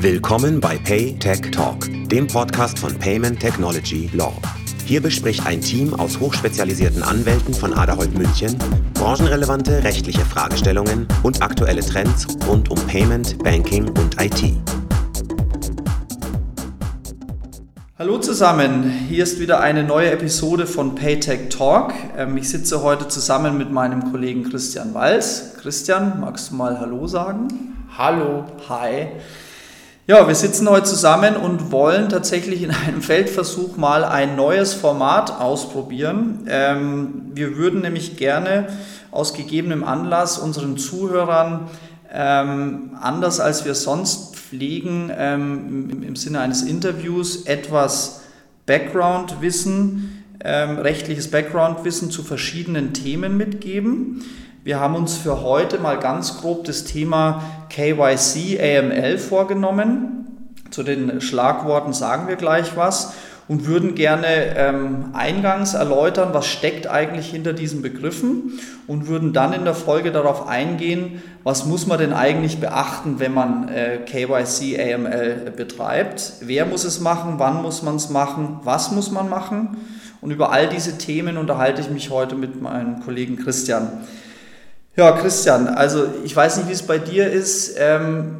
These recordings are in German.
Willkommen bei Pay Tech Talk, dem Podcast von Payment Technology Law. Hier bespricht ein Team aus hochspezialisierten Anwälten von Aderholt München branchenrelevante rechtliche Fragestellungen und aktuelle Trends rund um Payment, Banking und IT. Hallo zusammen, hier ist wieder eine neue Episode von Paytech Talk. Ähm, ich sitze heute zusammen mit meinem Kollegen Christian Walz. Christian, magst du mal Hallo sagen? Hallo. Hi. Ja, wir sitzen heute zusammen und wollen tatsächlich in einem Feldversuch mal ein neues Format ausprobieren. Ähm, wir würden nämlich gerne aus gegebenem Anlass unseren Zuhörern ähm, anders als wir sonst pflegen, ähm, im, im, Sinne eines Interviews etwas Background-Wissen, ähm, rechtliches Background-Wissen zu verschiedenen Themen mitgeben. Wir haben uns für heute mal ganz grob das Thema KYC AML vorgenommen. Zu den Schlagworten sagen wir gleich was und würden gerne ähm, eingangs erläutern, was steckt eigentlich hinter diesen Begriffen und würden dann in der Folge darauf eingehen, was muss man denn eigentlich beachten, wenn man äh, KYC AML betreibt, wer muss es machen, wann muss man es machen, was muss man machen und über all diese Themen unterhalte ich mich heute mit meinem Kollegen Christian. Ja, Christian, also ich weiß nicht, wie es bei dir ist. Ähm,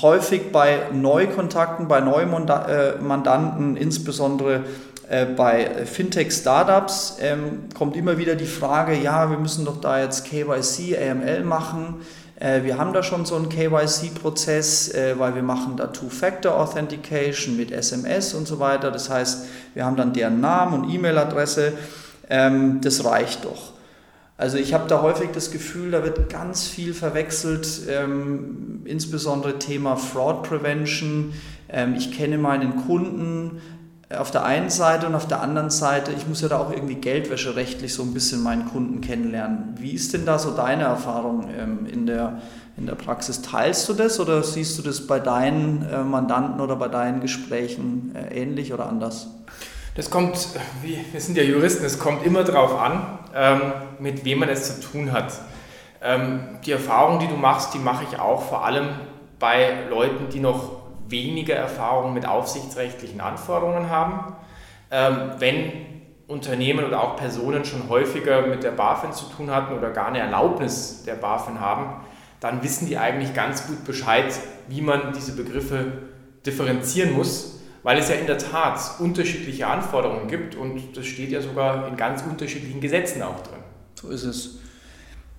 häufig bei Neukontakten, bei Neumandanten, insbesondere äh, bei Fintech-Startups, ähm, kommt immer wieder die Frage, ja, wir müssen doch da jetzt KYC, AML machen. Äh, wir haben da schon so einen KYC-Prozess, äh, weil wir machen da Two-Factor-Authentication mit SMS und so weiter. Das heißt, wir haben dann deren Namen und E-Mail-Adresse. Ähm, das reicht doch. Also ich habe da häufig das Gefühl, da wird ganz viel verwechselt, ähm, insbesondere Thema Fraud Prevention. Ähm, ich kenne meinen Kunden auf der einen Seite und auf der anderen Seite, ich muss ja da auch irgendwie geldwäscherechtlich so ein bisschen meinen Kunden kennenlernen. Wie ist denn da so deine Erfahrung ähm, in, der, in der Praxis? Teilst du das oder siehst du das bei deinen äh, Mandanten oder bei deinen Gesprächen äh, ähnlich oder anders? Das kommt, wir sind ja Juristen, es kommt immer darauf an, ähm, mit wem man es zu tun hat. Ähm, die Erfahrung, die du machst, die mache ich auch vor allem bei Leuten, die noch weniger Erfahrung mit aufsichtsrechtlichen Anforderungen haben. Ähm, wenn Unternehmen oder auch Personen schon häufiger mit der BaFin zu tun hatten oder gar eine Erlaubnis der BaFin haben, dann wissen die eigentlich ganz gut Bescheid, wie man diese Begriffe differenzieren muss weil es ja in der Tat unterschiedliche Anforderungen gibt und das steht ja sogar in ganz unterschiedlichen Gesetzen auch drin. So ist es.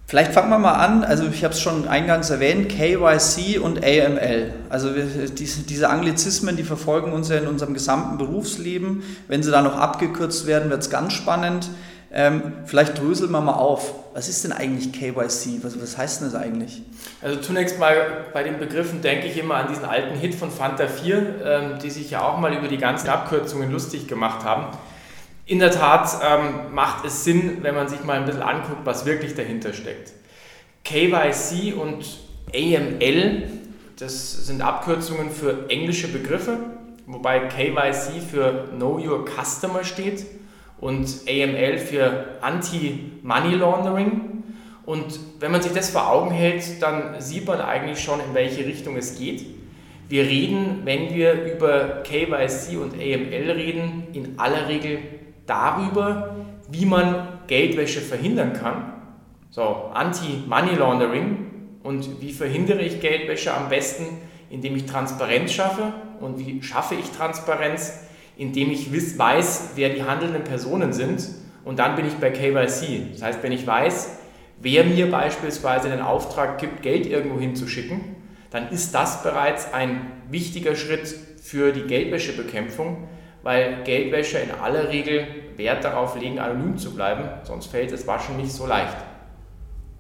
Vielleicht fangen wir mal an, also ich habe es schon eingangs erwähnt, KYC und AML. Also wir, diese, diese Anglizismen, die verfolgen uns ja in unserem gesamten Berufsleben. Wenn sie da noch abgekürzt werden, wird es ganz spannend. Ähm, vielleicht dröseln wir mal auf. Was ist denn eigentlich KYC? Was, was heißt denn das eigentlich? Also zunächst mal bei den Begriffen denke ich immer an diesen alten Hit von Fanta 4, ähm, die sich ja auch mal über die ganzen Abkürzungen lustig gemacht haben. In der Tat ähm, macht es Sinn, wenn man sich mal ein bisschen anguckt, was wirklich dahinter steckt. KYC und AML, das sind Abkürzungen für englische Begriffe, wobei KYC für Know Your Customer steht und AML für Anti-Money Laundering. Und wenn man sich das vor Augen hält, dann sieht man eigentlich schon, in welche Richtung es geht. Wir reden, wenn wir über KYC und AML reden, in aller Regel darüber, wie man Geldwäsche verhindern kann. So, Anti-Money Laundering. Und wie verhindere ich Geldwäsche am besten? Indem ich Transparenz schaffe. Und wie schaffe ich Transparenz? Indem ich weiß, wer die handelnden Personen sind und dann bin ich bei KYC. Das heißt, wenn ich weiß, wer mir beispielsweise den Auftrag gibt, Geld irgendwo hinzuschicken, dann ist das bereits ein wichtiger Schritt für die Geldwäschebekämpfung, weil Geldwäscher in aller Regel Wert darauf legen, anonym zu bleiben, sonst fällt das Waschen nicht so leicht.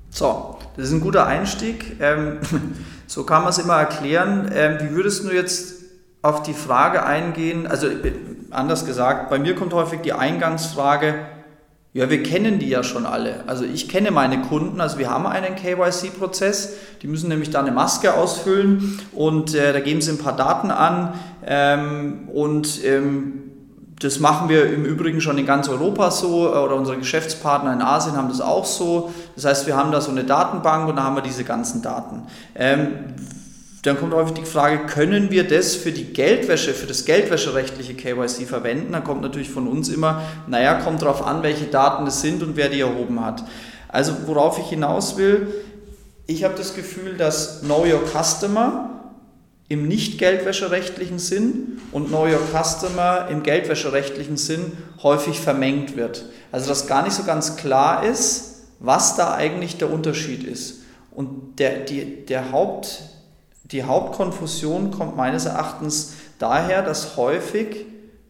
So, das ist ein guter Einstieg. Ähm, so kann man es immer erklären. Ähm, wie würdest du jetzt auf die Frage eingehen, also anders gesagt, bei mir kommt häufig die Eingangsfrage, ja, wir kennen die ja schon alle. Also ich kenne meine Kunden, also wir haben einen KYC-Prozess, die müssen nämlich da eine Maske ausfüllen und äh, da geben sie ein paar Daten an ähm, und ähm, das machen wir im Übrigen schon in ganz Europa so oder unsere Geschäftspartner in Asien haben das auch so. Das heißt, wir haben da so eine Datenbank und da haben wir diese ganzen Daten. Ähm, dann kommt häufig die Frage, können wir das für die Geldwäsche, für das geldwäscherechtliche KYC verwenden? Dann kommt natürlich von uns immer, naja, kommt darauf an, welche Daten es sind und wer die erhoben hat. Also worauf ich hinaus will, ich habe das Gefühl, dass Know Your Customer im nicht geldwäscherechtlichen Sinn und Know Your Customer im geldwäscherechtlichen Sinn häufig vermengt wird. Also dass gar nicht so ganz klar ist, was da eigentlich der Unterschied ist. Und der, die, der Haupt, die Hauptkonfusion kommt meines Erachtens daher, dass häufig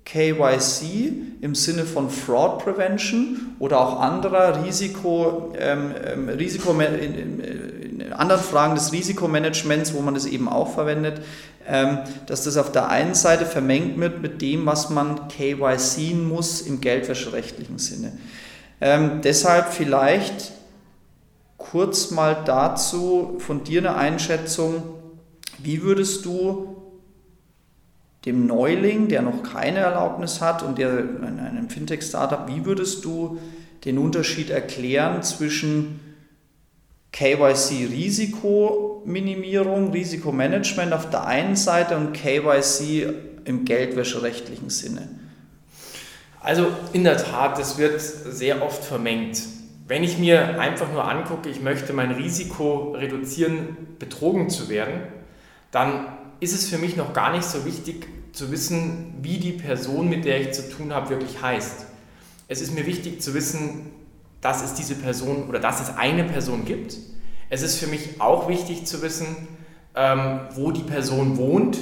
KYC im Sinne von Fraud Prevention oder auch anderer Risiko, ähm, ähm Risiko in, in, anderen Fragen des Risikomanagements, wo man es eben auch verwendet, ähm, dass das auf der einen Seite vermengt wird mit dem, was man KYC muss im geldwäscherechtlichen Sinne. Ähm, deshalb vielleicht kurz mal dazu von dir eine Einschätzung, wie würdest du dem Neuling, der noch keine Erlaubnis hat und der in einem Fintech-Startup, wie würdest du den Unterschied erklären zwischen KYC-Risikominimierung, Risikomanagement auf der einen Seite und KYC im geldwäscherechtlichen Sinne? Also in der Tat, das wird sehr oft vermengt. Wenn ich mir einfach nur angucke, ich möchte mein Risiko reduzieren, betrogen zu werden, dann ist es für mich noch gar nicht so wichtig zu wissen, wie die Person, mit der ich zu tun habe, wirklich heißt. Es ist mir wichtig zu wissen, dass es diese Person oder dass es eine Person gibt. Es ist für mich auch wichtig zu wissen, ähm, wo die Person wohnt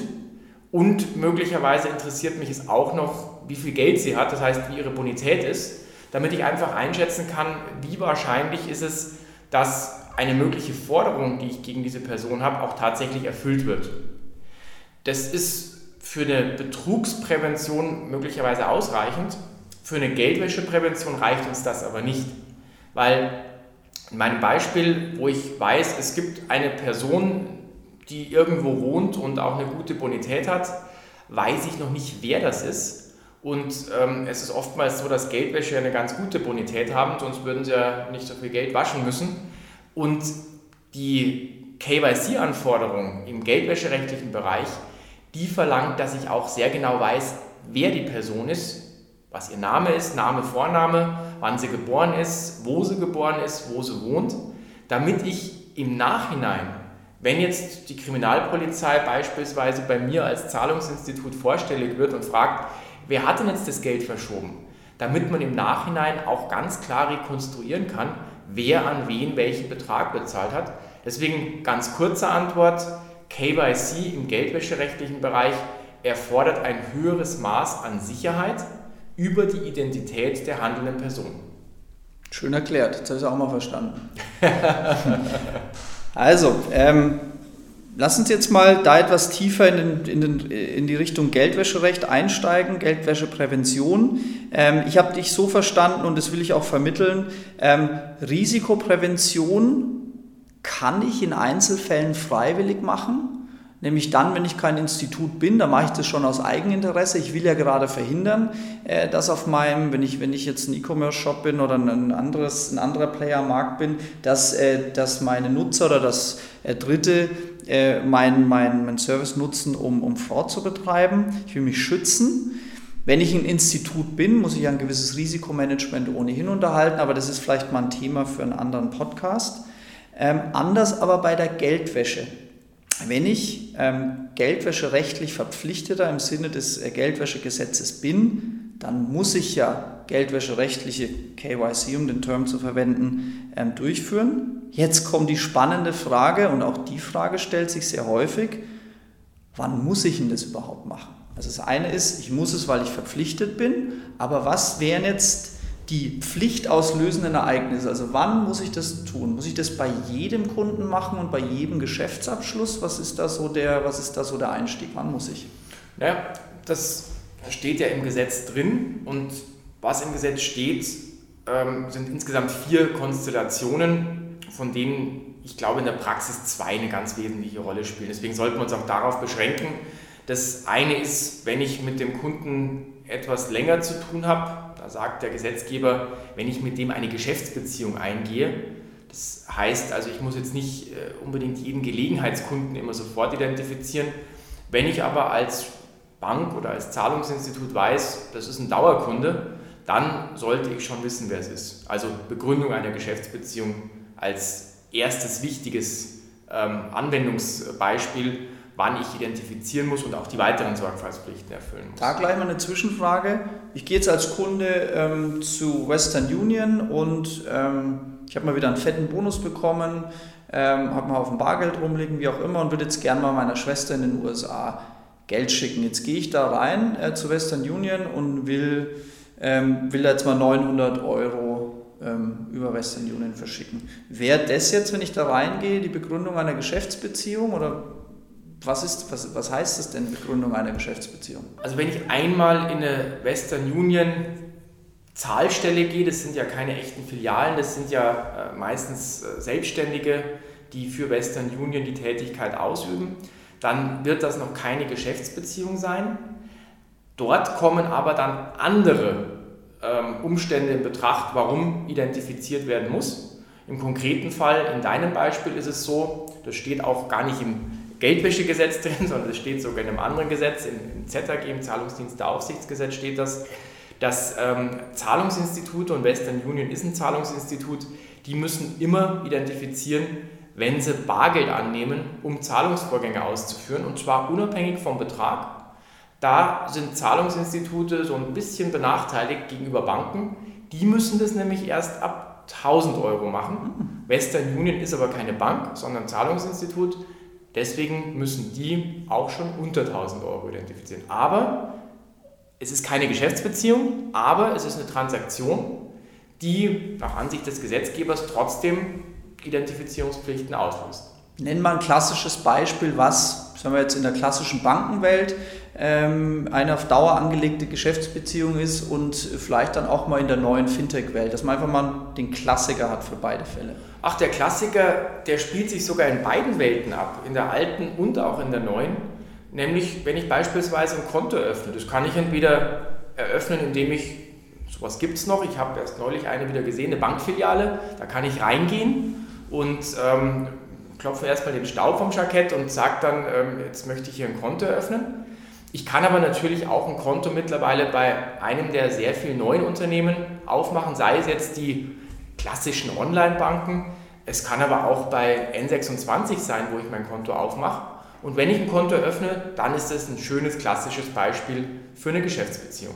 und möglicherweise interessiert mich es auch noch, wie viel Geld sie hat, das heißt, wie ihre Bonität ist, damit ich einfach einschätzen kann, wie wahrscheinlich ist es, dass eine mögliche Forderung, die ich gegen diese Person habe, auch tatsächlich erfüllt wird. Das ist für eine Betrugsprävention möglicherweise ausreichend. Für eine Geldwäscheprävention reicht uns das aber nicht. Weil in meinem Beispiel, wo ich weiß, es gibt eine Person, die irgendwo wohnt und auch eine gute Bonität hat, weiß ich noch nicht, wer das ist. Und ähm, es ist oftmals so, dass Geldwäsche eine ganz gute Bonität haben, sonst würden sie ja nicht so viel Geld waschen müssen. Und die KYC-Anforderung im geldwäscherechtlichen Bereich die verlangt, dass ich auch sehr genau weiß, wer die Person ist, was ihr Name ist, Name, Vorname, wann sie geboren ist, wo sie geboren ist, wo sie wohnt, damit ich im Nachhinein, wenn jetzt die Kriminalpolizei beispielsweise bei mir als Zahlungsinstitut vorstellig wird und fragt, wer hat denn jetzt das Geld verschoben, damit man im Nachhinein auch ganz klar rekonstruieren kann, wer an wen welchen Betrag bezahlt hat. Deswegen ganz kurze Antwort, KYC im geldwäscherechtlichen Bereich erfordert ein höheres Maß an Sicherheit über die Identität der handelnden Person. Schön erklärt, jetzt habe ich es auch mal verstanden. also, ähm, lass uns jetzt mal da etwas tiefer in, den, in, den, in die Richtung Geldwäscherecht einsteigen, Geldwäscheprävention. Ähm, ich habe dich so verstanden und das will ich auch vermitteln. Ähm, Risikoprävention kann ich in Einzelfällen freiwillig machen. Nämlich dann, wenn ich kein Institut bin, da mache ich das schon aus Eigeninteresse. Ich will ja gerade verhindern, äh, dass auf meinem, wenn ich, wenn ich jetzt ein E-Commerce-Shop bin oder ein, anderes, ein anderer Player am Markt bin, dass, äh, dass meine Nutzer oder das äh, Dritte meinen mein, mein Service nutzen, um, um Fraud zu betreiben. Ich will mich schützen. Wenn ich ein Institut bin, muss ich ein gewisses Risikomanagement ohnehin unterhalten, aber das ist vielleicht mal ein Thema für einen anderen Podcast. Ähm, anders aber bei der Geldwäsche. Wenn ich ähm, Geldwäsche rechtlich verpflichteter im Sinne des äh, Geldwäschegesetzes bin, dann muss ich ja geldwäscherechtliche KYC, um den Term zu verwenden, ähm, durchführen. Jetzt kommt die spannende Frage und auch die Frage stellt sich sehr häufig, wann muss ich denn das überhaupt machen? Also das eine ist, ich muss es, weil ich verpflichtet bin, aber was wären jetzt die pflichtauslösenden Ereignisse. Also wann muss ich das tun? Muss ich das bei jedem Kunden machen und bei jedem Geschäftsabschluss? Was ist da so der, was ist da so der Einstieg? Wann muss ich? Naja, das steht ja im Gesetz drin und was im Gesetz steht, ähm, sind insgesamt vier Konstellationen, von denen ich glaube in der Praxis zwei eine ganz wesentliche Rolle spielen. Deswegen sollten wir uns auch darauf beschränken. Das eine ist, wenn ich mit dem Kunden etwas länger zu tun habe, da sagt der Gesetzgeber, wenn ich mit dem eine Geschäftsbeziehung eingehe, Das heißt also, ich muss jetzt nicht äh, unbedingt jeden Gelegenheitskunden immer sofort identifizieren. Wenn ich aber als Bank oder als Zahlungsinstitut weiß, das ist ein Dauerkunde, dann sollte ich schon wissen, wer es ist. Also Begründung einer Geschäftsbeziehung als erstes wichtiges ähm, Anwendungsbeispiel, wann ich identifizieren muss und auch die weiteren Sorgfaltspflichten erfüllen muss. Da gleich mal eine Zwischenfrage. Ich gehe jetzt als Kunde ähm, zu Western Union und ähm, ich habe mal wieder einen fetten Bonus bekommen, ähm, habe mal auf dem Bargeld rumliegen, wie auch immer, und würde jetzt gerne mal meiner Schwester in den USA Geld schicken. Jetzt gehe ich da rein äh, zu Western Union und will, ähm, will jetzt mal 900 Euro ähm, über Western Union verschicken. Wäre das jetzt, wenn ich da reingehe, die Begründung einer Geschäftsbeziehung oder was, ist, was, was heißt das denn, Begründung einer Geschäftsbeziehung? Also wenn ich einmal in eine Western Union Zahlstelle gehe, das sind ja keine echten Filialen, das sind ja äh, meistens äh, Selbstständige, die für Western Union die Tätigkeit ausüben, dann wird das noch keine Geschäftsbeziehung sein. Dort kommen aber dann andere ähm, Umstände in Betracht, warum identifiziert werden muss. Im konkreten Fall, in deinem Beispiel ist es so, das steht auch gar nicht im Geldwäschegesetz drin, sondern das steht sogar in einem anderen Gesetz, im ZAG, im Zahlungsdiensteaufsichtsgesetz steht das, dass ähm, Zahlungsinstitute und Western Union ist ein Zahlungsinstitut, die müssen immer identifizieren, wenn sie Bargeld annehmen, um Zahlungsvorgänge auszuführen, und zwar unabhängig vom Betrag. Da sind Zahlungsinstitute so ein bisschen benachteiligt gegenüber Banken. Die müssen das nämlich erst ab 1000 Euro machen. Western Union ist aber keine Bank, sondern Zahlungsinstitut. Deswegen müssen die auch schon unter 1000 Euro identifizieren. Aber es ist keine Geschäftsbeziehung, aber es ist eine Transaktion, die nach Ansicht des Gesetzgebers trotzdem Identifizierungspflichten auslöst. Nennen wir ein klassisches Beispiel, was, sagen wir jetzt in der klassischen Bankenwelt, ähm, eine auf Dauer angelegte Geschäftsbeziehung ist und vielleicht dann auch mal in der neuen Fintech-Welt, dass man einfach mal den Klassiker hat für beide Fälle. Ach, der Klassiker, der spielt sich sogar in beiden Welten ab, in der alten und auch in der neuen. Nämlich, wenn ich beispielsweise ein Konto öffne, das kann ich entweder eröffnen, indem ich, sowas gibt es noch, ich habe erst neulich eine wieder gesehen, eine Bankfiliale, da kann ich reingehen und ähm, klopfe erstmal den Staub vom Jackett und sage dann, ähm, jetzt möchte ich hier ein Konto eröffnen. Ich kann aber natürlich auch ein Konto mittlerweile bei einem der sehr vielen neuen Unternehmen aufmachen, sei es jetzt die klassischen Online-Banken. Es kann aber auch bei N26 sein, wo ich mein Konto aufmache. Und wenn ich ein Konto öffne, dann ist das ein schönes klassisches Beispiel für eine Geschäftsbeziehung.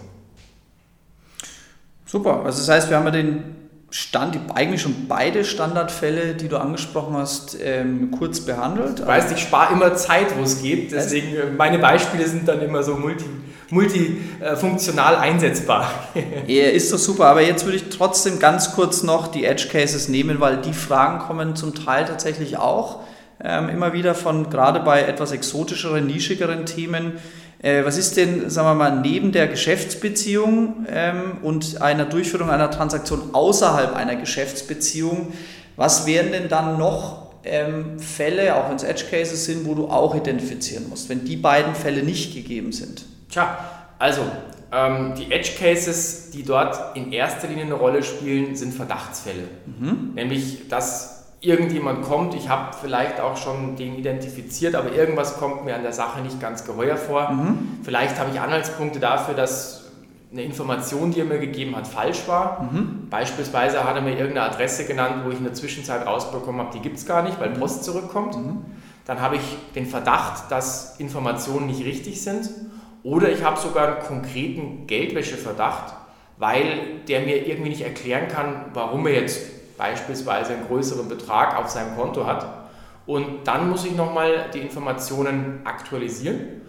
Super, also das heißt, wir haben ja den Stand, eigentlich schon beide Standardfälle, die du angesprochen hast, ähm, kurz behandelt. Du weißt, ich spare immer Zeit, wo es geht, deswegen äh, meine Beispiele sind dann immer so multi, multifunktional einsetzbar. ja, ist doch super, aber jetzt würde ich trotzdem ganz kurz noch die Edge Cases nehmen, weil die Fragen kommen zum Teil tatsächlich auch ähm, immer wieder von, gerade bei etwas exotischeren, nischigeren Themen. Äh, was ist denn, sagen wir mal, neben der Geschäftsbeziehung ähm, und einer Durchführung einer Transaktion außerhalb einer Geschäftsbeziehung, was wären denn dann noch ähm, Fälle, auch wenn es Edge Cases sind, wo du auch identifizieren musst, wenn die beiden Fälle nicht gegeben sind? Tja, also ähm, die Edge Cases, die dort in erster Linie eine Rolle spielen, sind Verdachtsfälle. Mhm. Nämlich, dass irgendjemand kommt, ich habe vielleicht auch schon den identifiziert, aber irgendwas kommt mir an der Sache nicht ganz geheuer vor. Mhm. Vielleicht habe ich Anhaltspunkte dafür, dass eine Information, die er mir gegeben hat, falsch war. Mhm. Beispielsweise hat er mir irgendeine Adresse genannt, wo ich in der Zwischenzeit rausbekommen habe, die gibt es gar nicht, weil Post zurückkommt. Mhm. Dann habe ich den Verdacht, dass Informationen nicht richtig sind. Oder ich habe sogar einen konkreten Geldwäscheverdacht, weil der mir irgendwie nicht erklären kann, warum er jetzt beispielsweise einen größeren Betrag auf seinem Konto hat. Und dann muss ich nochmal die Informationen aktualisieren,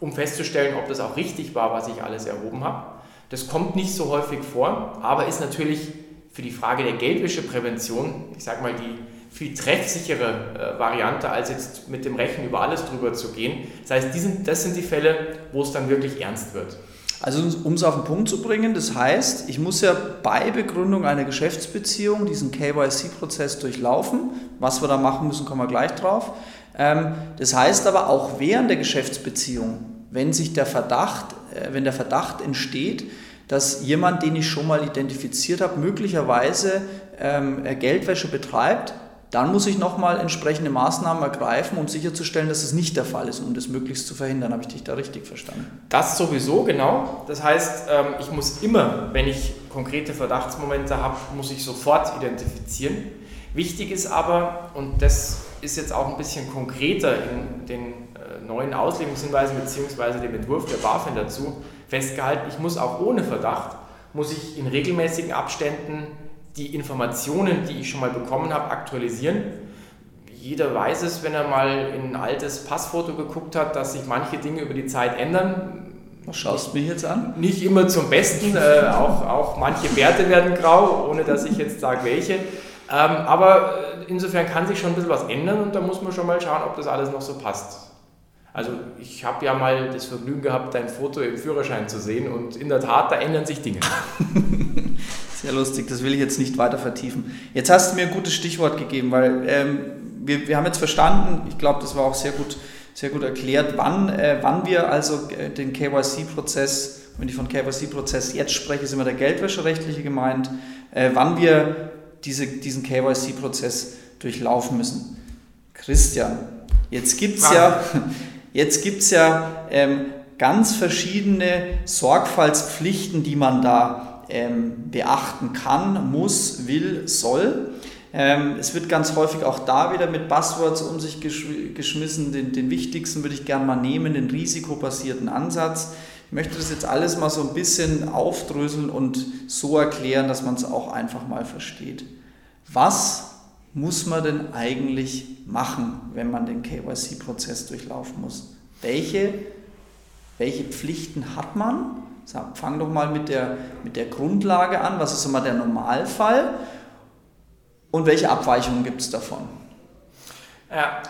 um festzustellen, ob das auch richtig war, was ich alles erhoben habe. Das kommt nicht so häufig vor, aber ist natürlich für die Frage der Geldwäscheprävention, ich sage mal, die viel treffsichere äh, Variante, als jetzt mit dem Rechen über alles drüber zu gehen. Das heißt, sind, das sind die Fälle, wo es dann wirklich ernst wird. Also um es auf den Punkt zu bringen, das heißt, ich muss ja bei Begründung einer Geschäftsbeziehung diesen KYC-Prozess durchlaufen. Was wir da machen müssen, kommen wir gleich drauf. Ähm, das heißt aber auch während der Geschäftsbeziehung, wenn sich der Verdacht, äh, wenn der Verdacht entsteht, dass jemand, den ich schon mal identifiziert habe, möglicherweise ähm, Geldwäsche betreibt, dann muss ich nochmal entsprechende Maßnahmen ergreifen, um sicherzustellen, dass es nicht der Fall ist, um das möglichst zu verhindern. Habe ich dich da richtig verstanden? Das sowieso, genau. Das heißt, ähm, ich muss immer, wenn ich konkrete Verdachtsmomente habe, muss ich sofort identifizieren. Wichtig ist aber, und das ist jetzt auch ein bisschen konkreter in den äh, neuen Auslegungshinweisen bzw. dem Entwurf der BaFin dazu festgehalten, ich muss auch ohne Verdacht, muss ich in regelmäßigen Abständen die Informationen, die ich schon mal bekommen habe, aktualisieren. Jeder weiß es, wenn er mal in ein altes Passfoto geguckt hat, dass sich manche Dinge über die Zeit ändern. Was schaust du mich jetzt an? Nicht immer zum Besten, äh, auch, auch manche Werte werden grau, ohne dass ich jetzt sage, welche. Ähm, aber äh, insofern kann sich schon ein bisschen was ändern und da muss man schon mal schauen, ob das alles noch so passt. Also ich habe ja mal das Vergnügen gehabt, dein Foto im Führerschein zu sehen und in der Tat, da ändern sich Dinge. Sehr lustig, das will ich jetzt nicht weiter vertiefen. Jetzt hast du mir ein gutes Stichwort gegeben, weil ähm, wir, wir haben jetzt verstanden, ich glaube, das war auch sehr gut, sehr gut erklärt, wann, äh, wann wir also äh, den KYC-Prozess, wenn ich von KYC-Prozess jetzt spreche, ist immer der Geldwäscherechtliche gemeint, äh, wann wir diese, diesen KYC-Prozess durchlaufen müssen. Christian, jetzt gibt es ja, jetzt gibt's ja ähm, ganz verschiedene Sorgfaltspflichten, die man da ähm, beachten kann, muss, will, soll. Ähm, es wird ganz häufig auch da wieder mit Buzzwords um sich geschmissen. Den, den wichtigsten würde ich gerne mal nehmen, den risikobasierten Ansatz. Ich möchte das jetzt alles mal so ein bisschen aufdröseln und so erklären, dass man es auch einfach mal versteht. Was muss man denn eigentlich machen, wenn man den KYC-Prozess durchlaufen muss? Welche, welche Pflichten hat man Fang doch mal mit der, mit der Grundlage an. Was ist immer der Normalfall? Und welche Abweichungen gibt es davon? Ja,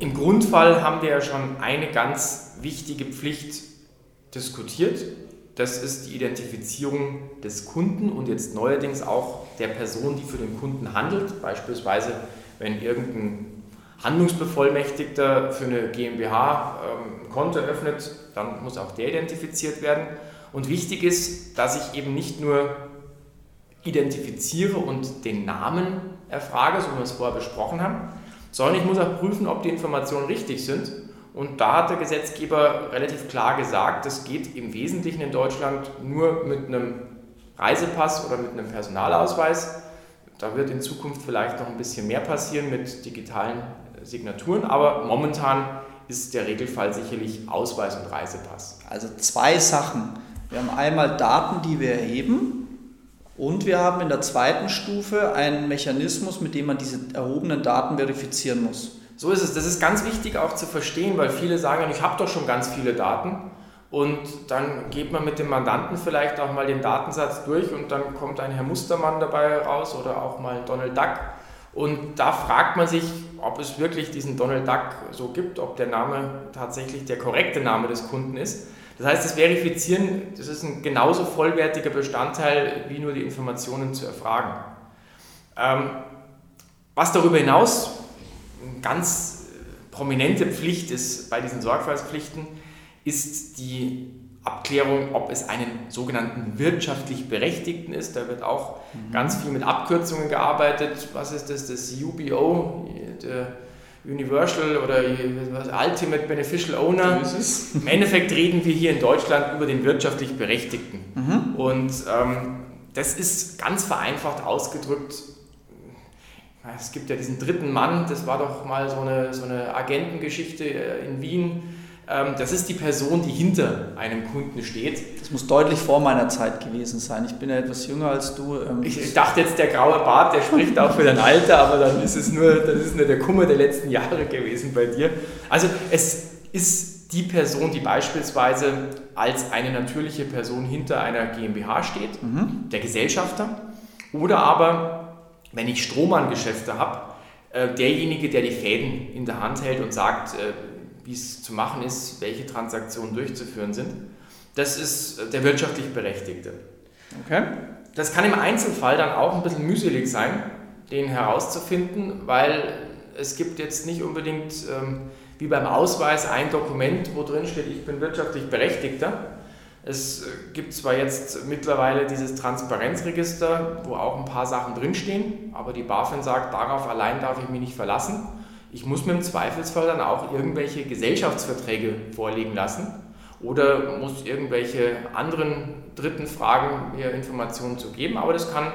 Im Grundfall haben wir ja schon eine ganz wichtige Pflicht diskutiert. Das ist die Identifizierung des Kunden und jetzt neuerdings auch der Person, die für den Kunden handelt. Beispielsweise, wenn irgendein Handlungsbevollmächtigter für eine GmbH ähm, ein Konto eröffnet, dann muss auch der identifiziert werden. Und wichtig ist, dass ich eben nicht nur identifiziere und den Namen erfrage, so wie wir es vorher besprochen haben, sondern ich muss auch prüfen, ob die Informationen richtig sind. Und da hat der Gesetzgeber relativ klar gesagt, das geht im Wesentlichen in Deutschland nur mit einem Reisepass oder mit einem Personalausweis. Da wird in Zukunft vielleicht noch ein bisschen mehr passieren mit digitalen Signaturen, aber momentan ist der Regelfall sicherlich Ausweis und Reisepass. Also zwei Sachen. Wir haben einmal Daten, die wir erheben und wir haben in der zweiten Stufe einen Mechanismus, mit dem man diese erhobenen Daten verifizieren muss. So ist es. Das ist ganz wichtig auch zu verstehen, weil viele sagen, ich habe doch schon ganz viele Daten. Und dann geht man mit dem Mandanten vielleicht auch mal den Datensatz durch und dann kommt ein Herr Mustermann dabei raus oder auch mal Donald Duck und da fragt man sich, ob es wirklich diesen Donald Duck so gibt, ob der Name tatsächlich der korrekte Name des Kunden ist. Das heißt, das Verifizieren, das ist ein genauso vollwertiger Bestandteil, wie nur die Informationen zu erfragen. Ähm, was darüber hinaus eine ganz prominente Pflicht ist bei diesen Sorgfaltspflichten, ist die Abklärung, ob es einen sogenannten wirtschaftlich Berechtigten ist. Da wird auch mhm. ganz viel mit Abkürzungen gearbeitet. Was ist das? Das UBO, der Universal oder Ultimate Beneficial Owner. Im Endeffekt reden wir hier in Deutschland über den wirtschaftlich Berechtigten. Mhm. Und ähm, das ist ganz vereinfacht ausgedrückt. Es gibt ja diesen dritten Mann, das war doch mal so eine, so eine Agentengeschichte äh, in Wien das ist die Person, die hinter einem Kunden steht. Das muss deutlich vor meiner Zeit gewesen sein. Ich bin ja etwas jünger als du. Ähm, ich dachte jetzt, der graue Bart, der spricht auch für dein Alter, aber dann ist es nur, das ist nur der Kummer der letzten Jahre gewesen bei dir. Also es ist die Person, die beispielsweise als eine natürliche Person hinter einer GmbH steht, mhm. der Gesellschafter, oder aber, wenn ich Strohmann-Geschäfte habe, äh, derjenige, der die Fäden in der Hand hält und sagt, äh, wie es zu machen ist, welche Transaktionen durchzuführen sind. Das ist der wirtschaftlich Berechtigte. Okay. Das kann im Einzelfall dann auch ein bisschen mühselig sein, den herauszufinden, weil es gibt jetzt nicht unbedingt ähm, wie beim Ausweis ein Dokument, wo drin steht, ich bin wirtschaftlich Berechtigter. Es äh, gibt zwar jetzt mittlerweile dieses Transparenzregister, wo auch ein paar Sachen drinstehen, aber die BaFin sagt, darauf allein darf ich mich nicht verlassen. Ich muss mir im Zweifelsfall dann auch irgendwelche Gesellschaftsverträge vorlegen lassen oder muss irgendwelche anderen Dritten fragen, mir Informationen zu geben, aber das kann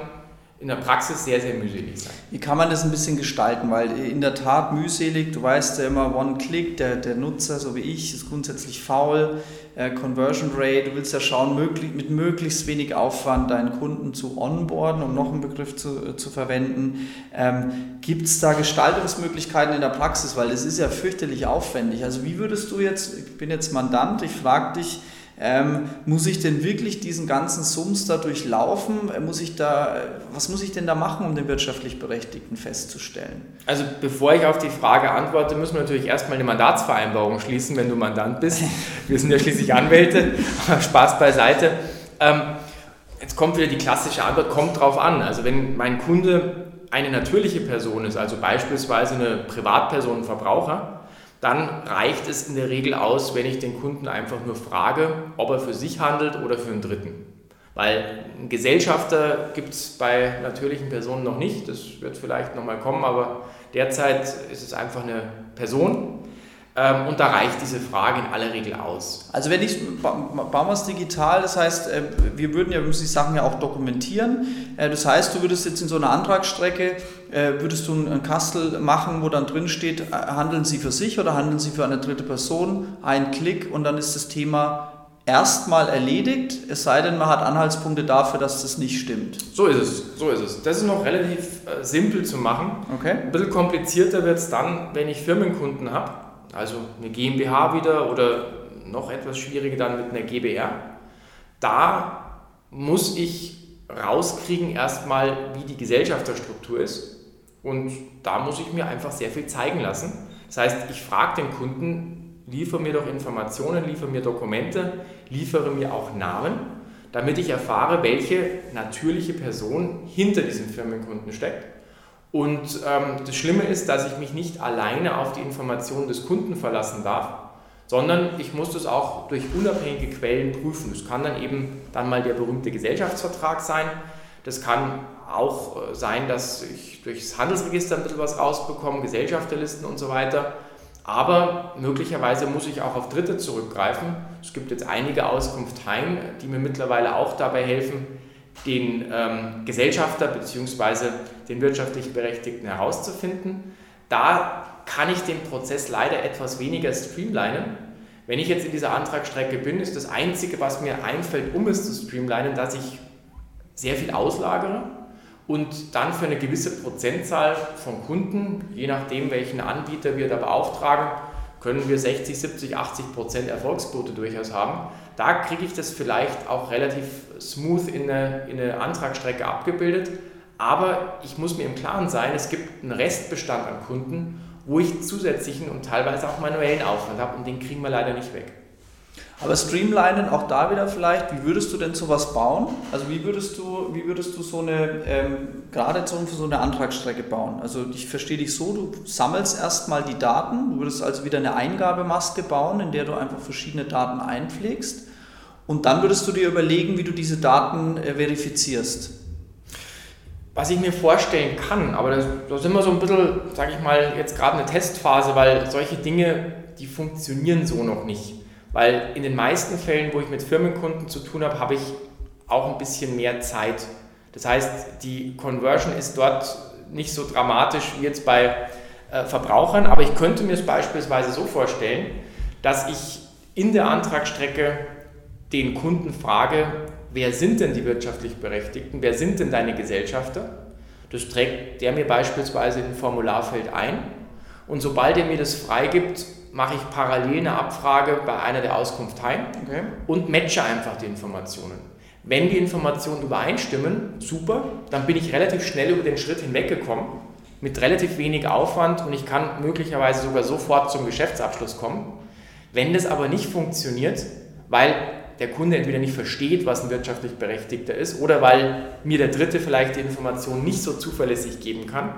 in der Praxis sehr, sehr mühselig sein. Wie kann man das ein bisschen gestalten? Weil in der Tat mühselig, du weißt ja immer, One-Click, der, der Nutzer, so wie ich, ist grundsätzlich faul. Äh, Conversion Rate, du willst ja schauen, möglich, mit möglichst wenig Aufwand deinen Kunden zu onboarden, um noch einen Begriff zu, äh, zu verwenden. Ähm, Gibt es da Gestaltungsmöglichkeiten in der Praxis? Weil das ist ja fürchterlich aufwendig. Also wie würdest du jetzt, ich bin jetzt Mandant, ich frage dich, ähm, muss ich denn wirklich diesen ganzen Sums da durchlaufen? Äh, muss ich da, was muss ich denn da machen, um den wirtschaftlich Berechtigten festzustellen? Also bevor ich auf die Frage antworte, müssen wir natürlich erstmal eine Mandatsvereinbarung schließen, wenn du Mandant bist. Wir sind ja schließlich Anwälte, Spaß beiseite. Ähm, jetzt kommt wieder die klassische Antwort, kommt drauf an. Also wenn mein Kunde eine natürliche Person ist, also beispielsweise eine Privatperson, ein Verbraucher, dann reicht es in der Regel aus, wenn ich den Kunden einfach nur frage, ob er für sich handelt oder für einen Dritten. Weil einen Gesellschafter gibt es bei natürlichen Personen noch nicht, das wird vielleicht nochmal kommen, aber derzeit ist es einfach eine Person ähm, und da reicht diese Frage in aller Regel aus. Also wenn ich, bauen wir es digital, das heißt, äh, wir würden ja, wir müssen die Sachen ja auch dokumentieren. Äh, das heißt, du würdest jetzt in so einer Antragsstrecke, würdest du einen Kastel machen, wo dann drin steht, handeln Sie für sich oder handeln Sie für eine dritte Person, ein Klick und dann ist das Thema erstmal erledigt, es sei denn, man hat Anhaltspunkte dafür, dass das nicht stimmt. So ist es, so ist es. Das ist noch relativ simpel zu machen. Okay. Ein bisschen komplizierter wird es dann, wenn ich Firmenkunden habe also eine GmbH wieder oder noch etwas schwieriger dann mit einer GbR. Da muss ich rauskriegen erstmal, wie die Gesellschafterstruktur ist und da muss ich mir einfach sehr viel zeigen lassen. Das heißt, ich frage den Kunden, liefere mir doch Informationen, liefere mir Dokumente, liefere mir auch Namen, damit ich erfahre, welche natürliche Person hinter diesem Firmenkunden steckt und ähm, das Schlimme ist, dass ich mich nicht alleine auf die Informationen des Kunden verlassen darf, sondern ich muss das auch durch unabhängige Quellen prüfen. Das kann dann eben dann mal der berühmte Gesellschaftsvertrag sein. Das kann auch äh, sein, dass ich durchs Handelsregister ein bisschen was rausbekomme, Gesellschafterlisten und so weiter. Aber möglicherweise muss ich auch auf Dritte zurückgreifen. Es gibt jetzt einige Auskunfteien, die mir mittlerweile auch dabei helfen, den ähm, Gesellschafter bzw. den wirtschaftlich Berechtigten herauszufinden. Da kann ich den Prozess leider etwas weniger streamlinen. Wenn ich jetzt in dieser Antragsstrecke bin, ist das Einzige, was mir einfällt, um es zu streamlinen, dass ich sehr viel auslagere und dann für eine gewisse Prozentzahl von Kunden, je nachdem welchen Anbieter wir da beauftragen, können wir 60, 70, 80 Prozent Erfolgsquote durchaus haben. Da kriege ich das vielleicht auch relativ smooth in eine, in eine Antragsstrecke abgebildet. Aber ich muss mir im Klaren sein, es gibt einen Restbestand an Kunden, wo ich zusätzlichen und teilweise auch manuellen Aufwand habe und den kriegen wir leider nicht weg. Aber Streamlinen auch da wieder vielleicht, wie würdest du denn sowas bauen? Also wie würdest du, wie würdest du so eine, ähm, gerade so, so eine Antragsstrecke bauen? Also ich verstehe dich so, du sammelst erstmal die Daten, du würdest also wieder eine Eingabemaske bauen, in der du einfach verschiedene Daten einpflegst und dann würdest du dir überlegen, wie du diese Daten äh, verifizierst. Was ich mir vorstellen kann, aber da, sind wir so ein bisschen, sage ich mal, jetzt gerade eine Testphase, weil solche Dinge, die funktionieren so noch nicht. Weil in den meisten Fällen, wo ich mit Firmenkunden zu tun habe, habe ich auch ein bisschen mehr Zeit. Das heißt, die Conversion ist dort nicht so dramatisch wie jetzt bei äh, Verbrauchern, aber ich könnte mir es beispielsweise so vorstellen, dass ich in der Antragsstrecke den Kunden frage, wer sind denn die wirtschaftlich Berechtigten, wer sind denn deine Gesellschafter? Das trägt der mir beispielsweise in ein Formularfeld ein und sobald er mir das freigibt, mache ich parallel eine Abfrage bei einer der Auskunfteien okay. und matche einfach die Informationen. Wenn die Informationen übereinstimmen, super, dann bin ich relativ schnell über den Schritt hinweggekommen, mit relativ wenig Aufwand und ich kann möglicherweise sogar sofort zum Geschäftsabschluss kommen. Wenn das aber nicht funktioniert, weil der Kunde entweder nicht versteht, was ein wirtschaftlich Berechtigter ist, oder weil mir der Dritte vielleicht die Information nicht so zuverlässig geben kann,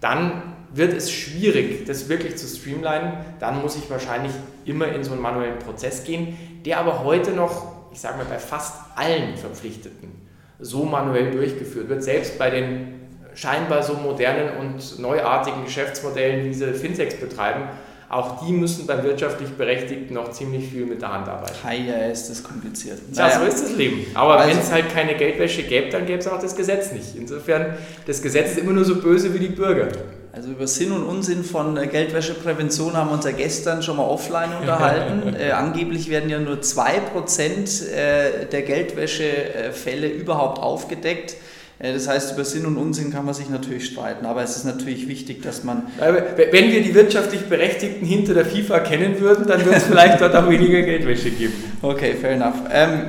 dann wird es schwierig, das wirklich zu streamlinen. Dann muss ich wahrscheinlich immer in so einen manuellen Prozess gehen, der aber heute noch ich sage mal, bei fast allen Verpflichteten so manuell durchgeführt wird, selbst bei den scheinbar so modernen und neuartigen Geschäftsmodellen, wie sie Fintechs betreiben, auch die müssen beim wirtschaftlich Berechtigten noch ziemlich viel mit der Hand arbeiten. Ja, ist das kompliziert. Ja, naja. so ist das Leben. Aber also, wenn es halt keine Geldwäsche gäbe, dann gäbe es auch das Gesetz nicht. Insofern, das Gesetz ist immer nur so böse wie die Bürger. Also über Sinn und Unsinn von äh, Geldwäscheprävention haben wir uns ja gestern schon mal offline unterhalten. äh, angeblich werden ja nur 2% äh, der Geldwäschefälle überhaupt aufgedeckt. Äh, das heißt, über Sinn und Unsinn kann man sich natürlich streiten, aber es ist natürlich wichtig, dass man. Wenn wir die wirtschaftlich Berechtigten hinter der FIFA kennen würden, dann würde es vielleicht dort auch weniger Geldwäsche geben. Okay, fair enough. Ähm,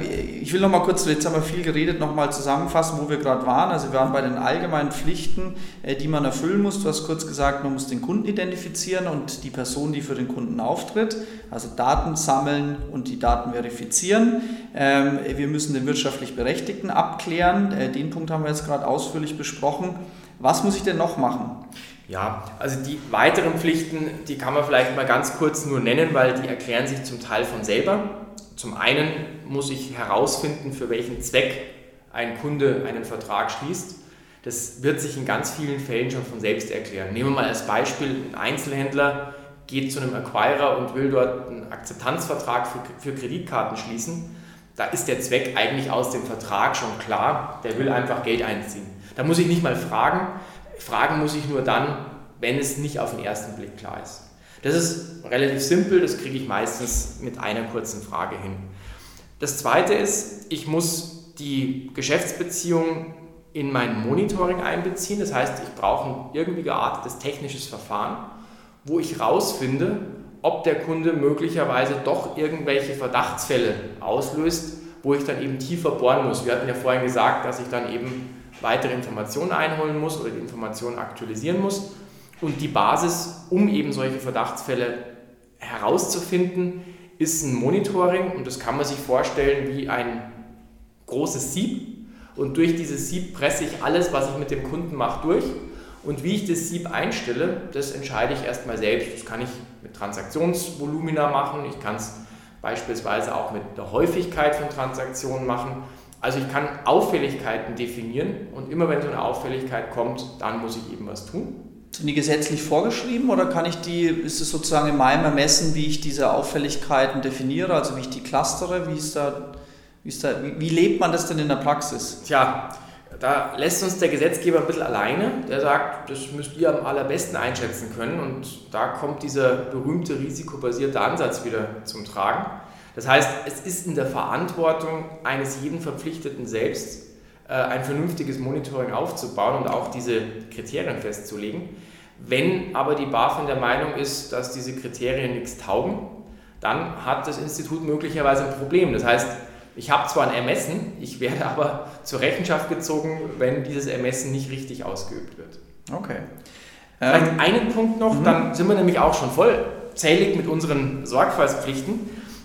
ich will noch mal kurz, jetzt haben wir viel geredet, noch mal zusammenfassen, wo wir gerade waren. Also wir waren bei den allgemeinen Pflichten, äh, die man erfüllen muss. Du hast kurz gesagt, man muss den Kunden identifizieren und die Person, die für den Kunden auftritt. Also Daten sammeln und die Daten verifizieren. Ähm, wir müssen den wirtschaftlich Berechtigten abklären. Äh, den Punkt haben wir jetzt gerade ausführlich besprochen. Was muss ich denn noch machen? Ja, also die weiteren Pflichten, die kann man vielleicht mal ganz kurz nur nennen, weil die erklären sich zum Teil von selber. Zum einen muss ich herausfinden, für welchen Zweck ein Kunde einen Vertrag schließt. Das wird sich in ganz vielen Fällen schon von selbst erklären. Nehmen wir mal als Beispiel ein Einzelhändler geht zu einem Acquirer und will dort einen Akzeptanzvertrag für, für Kreditkarten schließen. Da ist der Zweck eigentlich aus dem Vertrag schon klar. Der will einfach Geld einziehen. Da muss ich nicht mal fragen. Fragen muss ich nur dann, wenn es nicht auf den ersten Blick klar ist. Das ist relativ simpel, das kriege ich meistens mit einer kurzen Frage hin. Das zweite ist, ich muss die Geschäftsbeziehung in mein Monitoring einbeziehen. Das heißt, ich brauche ein irgendwie geartetes technisches Verfahren, wo ich herausfinde, ob der Kunde möglicherweise doch irgendwelche Verdachtsfälle auslöst, wo ich dann eben tiefer bohren muss. Wir hatten ja vorhin gesagt, dass ich dann eben weitere Informationen einholen muss oder die Informationen aktualisieren muss. Und die Basis, um eben solche Verdachtsfälle herauszufinden, ist ein Monitoring und das kann man sich vorstellen wie ein großes Sieb. Und durch dieses Sieb presse ich alles, was ich mit dem Kunden mache, durch. Und wie ich das Sieb einstelle, das entscheide ich erstmal selbst. Das kann ich mit Transaktionsvolumina machen, ich kann es beispielsweise auch mit der Häufigkeit von Transaktionen machen. Also ich kann Auffälligkeiten definieren und immer wenn so eine Auffälligkeit kommt, dann muss ich eben was tun. Sind die gesetzlich vorgeschrieben oder kann ich die, ist es sozusagen in meinem Ermessen, wie ich diese Auffälligkeiten definiere, also wie ich die clustere, wie ist da, wie, ist da, wie, wie lebt man das denn in der Praxis? Tja, da lässt uns der Gesetzgeber ein bisschen alleine. Der sagt, das müsst ihr am allerbesten einschätzen können und da kommt dieser berühmte risikobasierte Ansatz wieder zum Tragen. Das heißt, es ist in der Verantwortung eines jeden Verpflichteten selbst, ein vernünftiges Monitoring aufzubauen und auch diese Kriterien festzulegen. Wenn aber die BaFin der Meinung ist, dass diese Kriterien nichts taugen, dann hat das Institut möglicherweise ein Problem. Das heißt, ich habe zwar ein Ermessen, ich werde aber zur Rechenschaft gezogen, wenn dieses Ermessen nicht richtig ausgeübt wird. Okay. Vielleicht ähm, einen Punkt noch, mhm. dann sind wir nämlich auch schon vollzählig mit unseren Sorgfaltspflichten.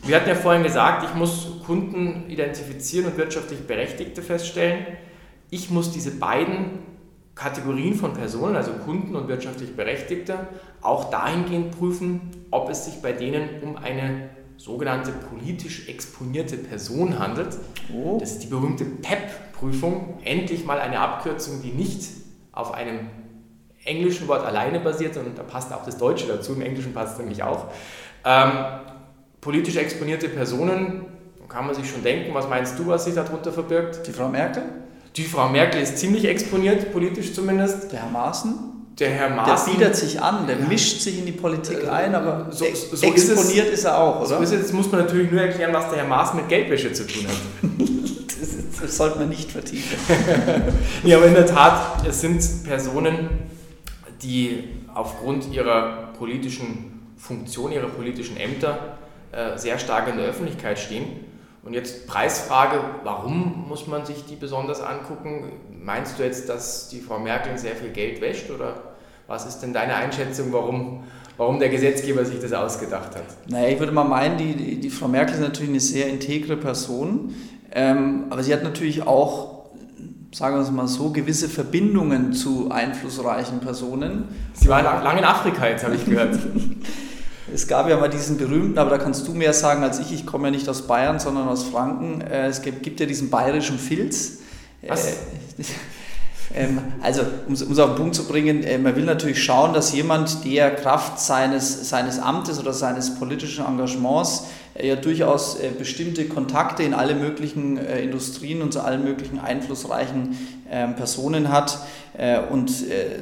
Wir hatten ja vorhin gesagt, ich muss Kunden identifizieren und wirtschaftlich Berechtigte feststellen. Ich muss diese beiden Kategorien von Personen, also Kunden und wirtschaftlich Berechtigte, auch dahingehend prüfen, ob es sich bei denen um eine sogenannte politisch exponierte Person handelt. Oh. Das ist die berühmte PEP-Prüfung. Endlich mal eine Abkürzung, die nicht auf einem englischen Wort alleine basiert, sondern da passt auch das Deutsche dazu. Im Englischen passt es nämlich auch. Ähm, politisch exponierte Personen, kann man sich schon denken, was meinst du, was sich darunter verbirgt? Die Frau Merkel? Die Frau Merkel ist ziemlich exponiert, politisch zumindest. Der Herr Maaßen? Der Herr Maaßen. Der bietet sich an, der ja. mischt sich in die Politik äh, ein, aber so, so exponiert ist, es, ist, er auch, oder? So ist es, jetzt muss man natürlich nur erklären, was der Herr Maaßen mit Geldwäsche zu tun hat. das, ist, das sollte man nicht vertiefen. ja, aber in der Tat, es sind Personen, die aufgrund ihrer politischen Funktion, ihrer politischen Ämter äh, sehr stark in der Öffentlichkeit stehen. Und jetzt Preisfrage, warum muss man sich die besonders angucken? Meinst du jetzt, dass die Frau Merkel sehr viel Geld wäscht oder was ist denn deine Einschätzung, warum, warum der Gesetzgeber sich das ausgedacht hat? Naja, ich würde mal meinen, die, die, die Frau Merkel ist natürlich eine sehr integre Person, ähm, aber sie hat natürlich auch sagen wir es mal so, gewisse Verbindungen zu einflussreichen Personen. Sie war lange in Afrika, jetzt habe ich gehört. Es gab ja mal diesen berühmten, aber da kannst du mehr sagen als ich. Ich komme ja nicht aus Bayern, sondern aus Franken. Äh, es gibt, gibt ja diesen bayerischen Filz. Was? Äh, ähm, also, um es auf den Punkt zu bringen, äh, man will natürlich schauen, dass jemand, der Kraft seines, seines Amtes oder seines politischen Engagements ja durchaus bestimmte Kontakte in alle möglichen Industrien und zu allen möglichen einflussreichen ähm, Personen hat und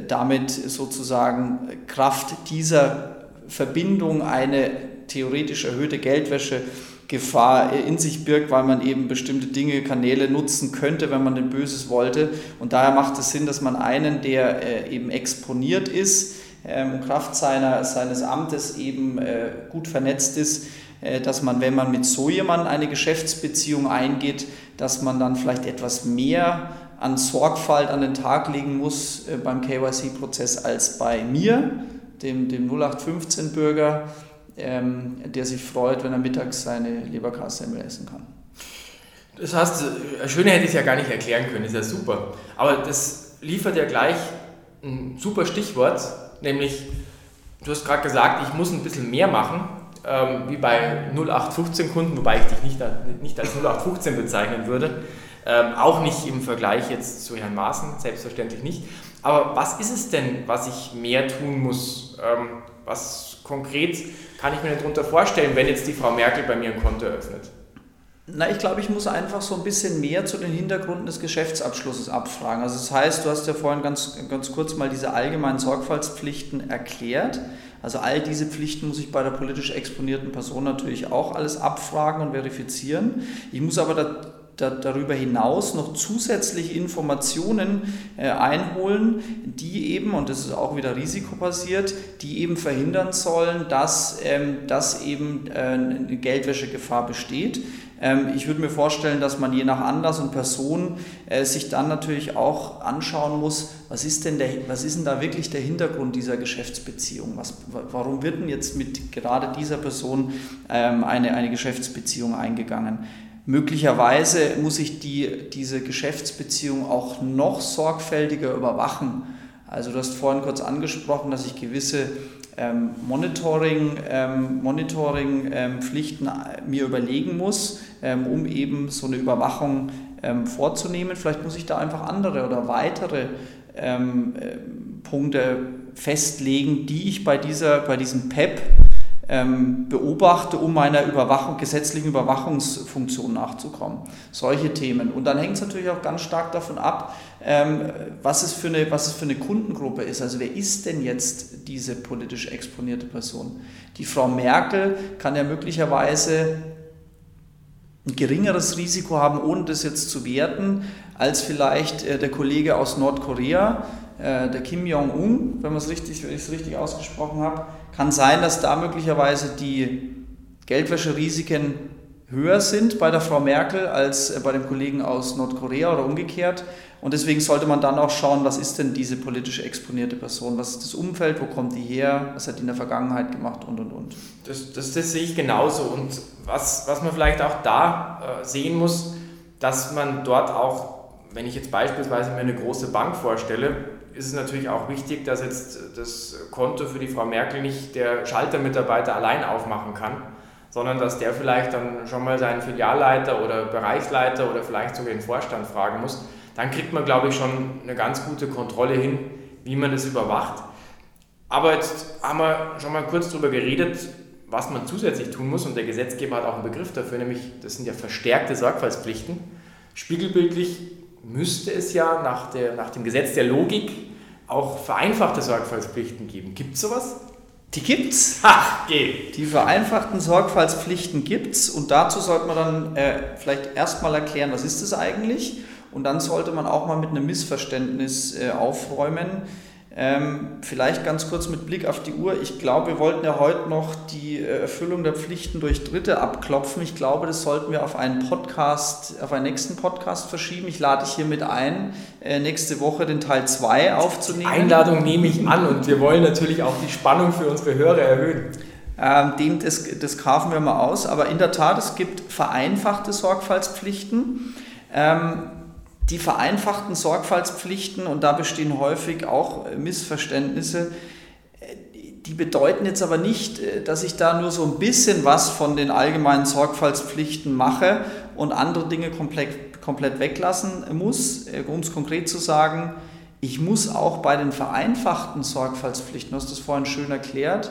damit sozusagen Kraft dieser Verbindung eine theoretisch erhöhte Geldwäschegefahr in sich birgt, weil man eben bestimmte Dinge, Kanäle nutzen könnte, wenn man denn Böses wollte. Und daher macht es Sinn, dass man einen, der äh, eben exponiert ist, ähm, Kraft seiner, seines Amtes eben äh, gut vernetzt ist, äh, dass man, wenn man mit so jemandem eine Geschäftsbeziehung eingeht, dass man dann vielleicht etwas mehr an Sorgfalt an den Tag legen muss beim KYC-Prozess als bei mir dem, dem 0815-Bürger, ähm, der sich freut, wenn er mittags seine Leberkassemmel essen kann. Das heißt, schöner hätte ich es ja gar nicht erklären können, ist ja super. Aber das liefert ja gleich ein super Stichwort, nämlich, du hast gerade gesagt, ich muss ein bisschen mehr machen, ähm, wie bei 0815-Kunden, wobei ich dich nicht, nicht als 0815 bezeichnen würde. Ähm, auch nicht im Vergleich jetzt zu Herrn Maaßen, selbstverständlich nicht. Aber was ist es denn, was ich mehr tun muss? Ähm, was konkret kann ich mir darunter vorstellen, wenn jetzt die Frau Merkel bei mir ein Konto eröffnet? Na, ich glaube, ich muss einfach so ein bisschen mehr zu den Hintergründen des Geschäftsabschlusses abfragen. Also das heißt, du hast ja vorhin ganz, ganz kurz mal diese allgemeinen Sorgfaltspflichten erklärt. Also all diese Pflichten muss ich bei der politisch exponierten Person natürlich auch alles abfragen und verifizieren. Ich muss aber da, da, darüber hinaus noch zusätzliche Informationen äh, einholen, die eben, und das ist auch wieder risikobasiert, die eben verhindern sollen, dass, ähm, dass eben äh, eine Geldwäschegefahr besteht. Ähm, ich würde mir vorstellen, dass man je nach Anlass und Person äh, sich dann natürlich auch anschauen muss, was ist denn, der, was ist denn da wirklich der Hintergrund dieser Geschäftsbeziehung? Was, warum wird denn jetzt mit gerade dieser Person ähm, eine, eine Geschäftsbeziehung eingegangen? Möglicherweise muss ich die, diese Geschäftsbeziehung auch noch sorgfältiger überwachen. Also du hast vorhin kurz angesprochen, dass ich gewisse ähm, Monitoring, ähm, Monitoring ähm, Pflichten mir überlegen muss, um eben so eine Überwachung ähm, vorzunehmen. Vielleicht muss ich da einfach andere oder weitere ähm, äh, Punkte festlegen, die ich bei, dieser, bei diesem PEP ähm, beobachte, um meiner Überwachung, gesetzlichen Überwachungsfunktion nachzukommen. Solche Themen. Und dann hängt es natürlich auch ganz stark davon ab, ähm, was, es für eine, was es für eine Kundengruppe ist. Also wer ist denn jetzt diese politisch exponierte Person? Die Frau Merkel kann ja möglicherweise ein geringeres Risiko haben, ohne das jetzt zu werten, als vielleicht äh, der Kollege aus Nordkorea, äh, der Kim Jong-un, wenn, richtig, wenn ich es richtig ausgesprochen habe, kann sein, dass da möglicherweise die Geldwäscherisiken höher sind bei der Frau Merkel als äh, bei dem Kollegen aus Nordkorea oder umgekehrt. Und deswegen sollte man dann auch schauen, was ist denn diese politisch exponierte Person? Was ist das Umfeld? Wo kommt die her? Was hat die in der Vergangenheit gemacht? Und, und, und. Das, das, das sehe ich genauso. Und was, was man vielleicht auch da äh, sehen muss, dass man dort auch, wenn ich jetzt beispielsweise mir eine große Bank vorstelle, ist es natürlich auch wichtig, dass jetzt das Konto für die Frau Merkel nicht der Schaltermitarbeiter allein aufmachen kann, sondern dass der vielleicht dann schon mal seinen Filialleiter oder Bereichsleiter oder vielleicht sogar den Vorstand fragen muss. Dann kriegt man, glaube ich, schon eine ganz gute Kontrolle hin, wie man das überwacht. Aber jetzt haben wir schon mal kurz darüber geredet, was man zusätzlich tun muss und der Gesetzgeber hat auch einen Begriff dafür, nämlich das sind ja verstärkte Sorgfaltspflichten. Spiegelbildlich müsste es ja nach, der, nach dem Gesetz der Logik auch vereinfachte Sorgfaltspflichten geben. Gibt es sowas? Die gibt's. Ach, geht. Die vereinfachten Sorgfaltspflichten gibt's und dazu sollte man dann äh, vielleicht erstmal erklären, was ist es eigentlich und dann sollte man auch mal mit einem Missverständnis äh, aufräumen. Ähm, vielleicht ganz kurz mit Blick auf die Uhr. Ich glaube, wir wollten ja heute noch die äh, Erfüllung der Pflichten durch Dritte abklopfen. Ich glaube, das sollten wir auf einen Podcast, auf einen nächsten Podcast verschieben. Ich lade dich hiermit ein, äh, nächste Woche den Teil 2 aufzunehmen. Die Einladung nehme ich an und wir wollen natürlich auch die Spannung für unsere Hörer erhöhen. Ähm, dem, das, das kaufen wir mal aus. Aber in der Tat, es gibt vereinfachte Sorgfaltspflichten. Ähm, die vereinfachten Sorgfaltspflichten, und da bestehen häufig auch äh, Missverständnisse, die bedeuten jetzt aber nicht, äh, dass ich da nur so ein bisschen was von den allgemeinen Sorgfaltspflichten mache und andere Dinge komplett, komplett weglassen muss. Äh, um es konkret zu sagen, ich muss auch bei den vereinfachten Sorgfaltspflichten, du hast das vorhin schön erklärt,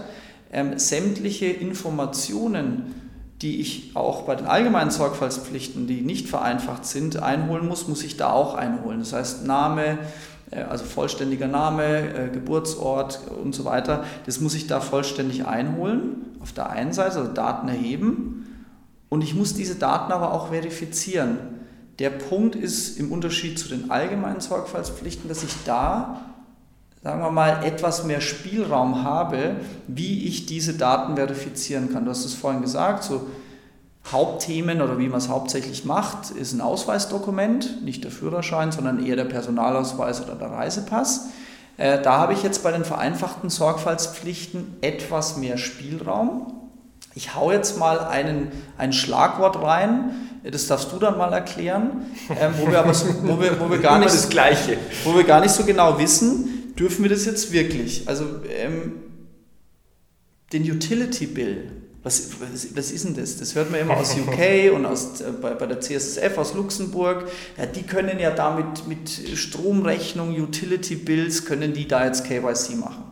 ähm, sämtliche Informationen, die ich auch bei den allgemeinen Sorgfaltspflichten, die nicht vereinfacht sind, einholen muss, muss ich da auch einholen. Das heißt Name, äh, also vollständiger Name, äh, Geburtsort und so weiter, das muss ich da vollständig einholen, auf der einen Seite, also Daten erheben. Und ich muss diese Daten aber auch verifizieren. Der Punkt ist im Unterschied zu den allgemeinen Sorgfaltspflichten, dass ich da sagen wir mal, etwas mehr Spielraum habe, wie ich diese Daten verifizieren kann. Du hast es vorhin gesagt, so Hauptthemen oder wie man es hauptsächlich macht, ist ein Ausweisdokument, nicht der Führerschein, sondern eher der Personalausweis oder der Reisepass. Äh, da habe ich jetzt bei den vereinfachten Sorgfaltspflichten etwas mehr Spielraum. Ich hau jetzt mal einen, ein Schlagwort rein, das darfst du dann mal erklären, ähm, wo, wir aber so, wo, wir, wo, wir gar nicht, das Gleiche. wo wir gar nicht so genau wissen, dürfen wir das jetzt wirklich? Also ähm, den Utility Bill, was, was, was, ist denn das? Das hört man immer aus UK und aus, äh, bei, bei der CSSF aus Luxemburg. Ja, die können ja damit mit Stromrechnung, Utility Bills, können die da jetzt KYC machen.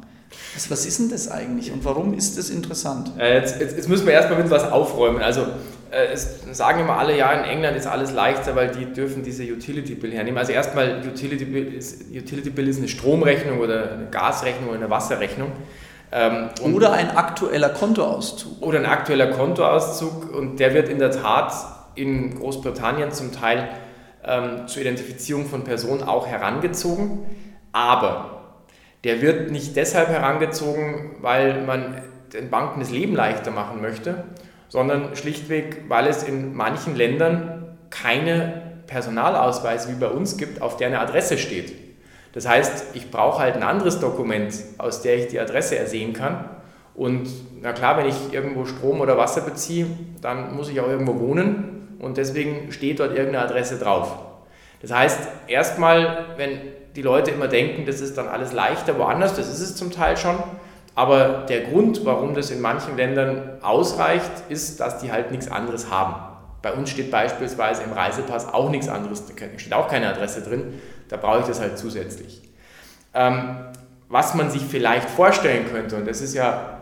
Was, was ist denn das eigentlich und warum ist das interessant? Äh, jetzt, jetzt, jetzt, müssen wir erstmal mit was aufräumen. Also es sagen immer alle, ja, in England ist alles leichter, weil die dürfen diese Utility Bill hernehmen. Also erstmal, Utility Bill ist, Utility Bill ist eine Stromrechnung oder eine Gasrechnung oder eine Wasserrechnung. Ähm, oder ein aktueller Kontoauszug. Oder ein aktueller Kontoauszug und der wird in der Tat in Großbritannien zum Teil ähm, zur Identifizierung von Personen auch herangezogen. Aber der wird nicht deshalb herangezogen, weil man den Banken das Leben leichter machen möchte, sondern schlichtweg, weil es in manchen Ländern keine Personalausweise wie bei uns gibt, auf der eine Adresse steht. Das heißt, ich brauche halt ein anderes Dokument, aus der ich die Adresse ersehen kann. Und na klar, wenn ich irgendwo Strom oder Wasser beziehe, dann muss ich auch irgendwo wohnen und deswegen steht dort irgendeine Adresse drauf. Das heißt, erstmal, wenn die Leute immer denken, das ist dann alles leichter woanders, das ist es zum Teil schon, aber der Grund, warum das in manchen Ländern ausreicht, ist, dass die halt nichts anderes haben. Bei uns steht beispielsweise im Reisepass auch nichts anderes, da steht auch keine Adresse drin, da brauche ich das halt zusätzlich. Ähm, was man sich vielleicht vorstellen könnte, und das ist ja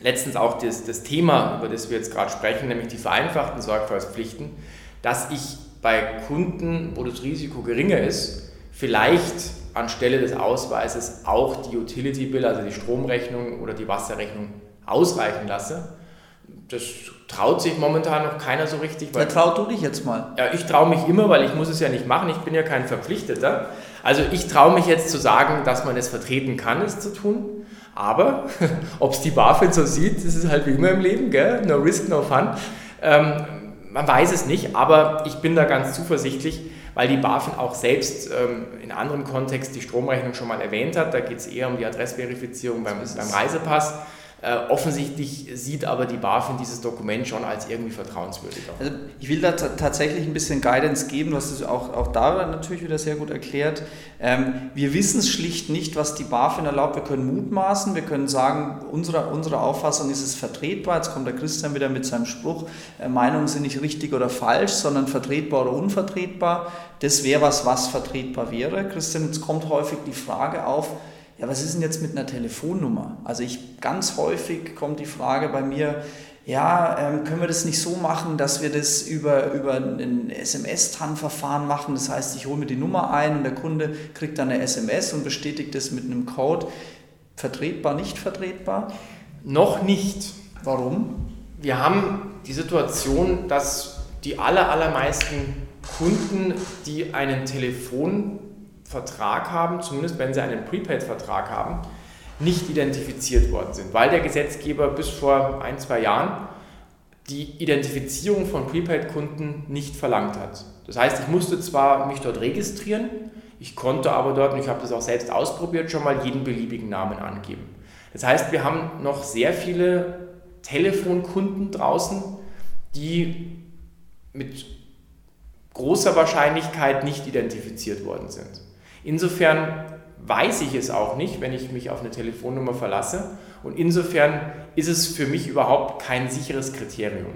letztens auch das, das Thema, über das wir jetzt gerade sprechen, nämlich die vereinfachten Sorgfaltspflichten, dass ich bei Kunden, wo das Risiko geringer ist, vielleicht anstelle des Ausweises auch die Utility Bill, also die Stromrechnung oder die Wasserrechnung ausreichen lasse. Das traut sich momentan noch keiner so richtig. Weil, ja, trau du dich jetzt mal. Ja, ich traue mich immer, weil ich muss es ja nicht machen. Ich bin ja kein Verpflichteter. Also ich traue mich jetzt zu sagen, dass man es vertreten kann, es zu tun. Aber ob es die BaFin so sieht, das ist halt wie immer im Leben, gell? no risk, no fun. Ähm, man weiß es nicht, aber ich bin da ganz zuversichtlich, weil die BaFin auch selbst ähm, in anderem Kontext die Stromrechnung schon mal erwähnt hat. Da geht es eher um die Adressverifizierung beim, beim Reisepass. Äh, offensichtlich sieht aber die BaFin dieses Dokument schon als irgendwie vertrauenswürdiger. Also ich will da tatsächlich ein bisschen Guidance geben, du hast es auch, auch da natürlich wieder sehr gut erklärt. Ähm, wir wissen es schlicht nicht, was die BaFin erlaubt. Wir können mutmaßen, wir können sagen, unsere, unsere Auffassung ist es vertretbar. Jetzt kommt der Christian wieder mit seinem Spruch, äh, Meinungen sind nicht richtig oder falsch, sondern vertretbar oder unvertretbar. Das wäre was, was vertretbar wäre. Christian, jetzt kommt häufig die Frage auf, ja, was ist denn jetzt mit einer Telefonnummer? Also ich ganz häufig kommt die Frage bei mir, ja, ähm, können wir das nicht so machen, dass wir das über, über ein SMS-TAN-Verfahren machen? Das heißt, ich hole mir die Nummer ein und der Kunde kriegt dann eine SMS und bestätigt das mit einem Code. Vertretbar, nicht vertretbar? Noch nicht. Warum? Wir haben die Situation, dass die aller, allermeisten Kunden, die einen Telefon Vertrag haben, zumindest wenn sie einen Prepaid-Vertrag haben, nicht identifiziert worden sind, weil der Gesetzgeber bis vor ein, zwei Jahren die Identifizierung von Prepaid-Kunden nicht verlangt hat. Das heißt, ich musste zwar mich dort registrieren, ich konnte aber dort, und ich habe das auch selbst ausprobiert, schon mal jeden beliebigen Namen angeben. Das heißt, wir haben noch sehr viele Telefonkunden draußen, die mit großer Wahrscheinlichkeit nicht identifiziert worden sind. Insofern weiß ich es auch nicht, wenn ich mich auf eine Telefonnummer verlasse. Und insofern ist es für mich überhaupt kein sicheres Kriterium.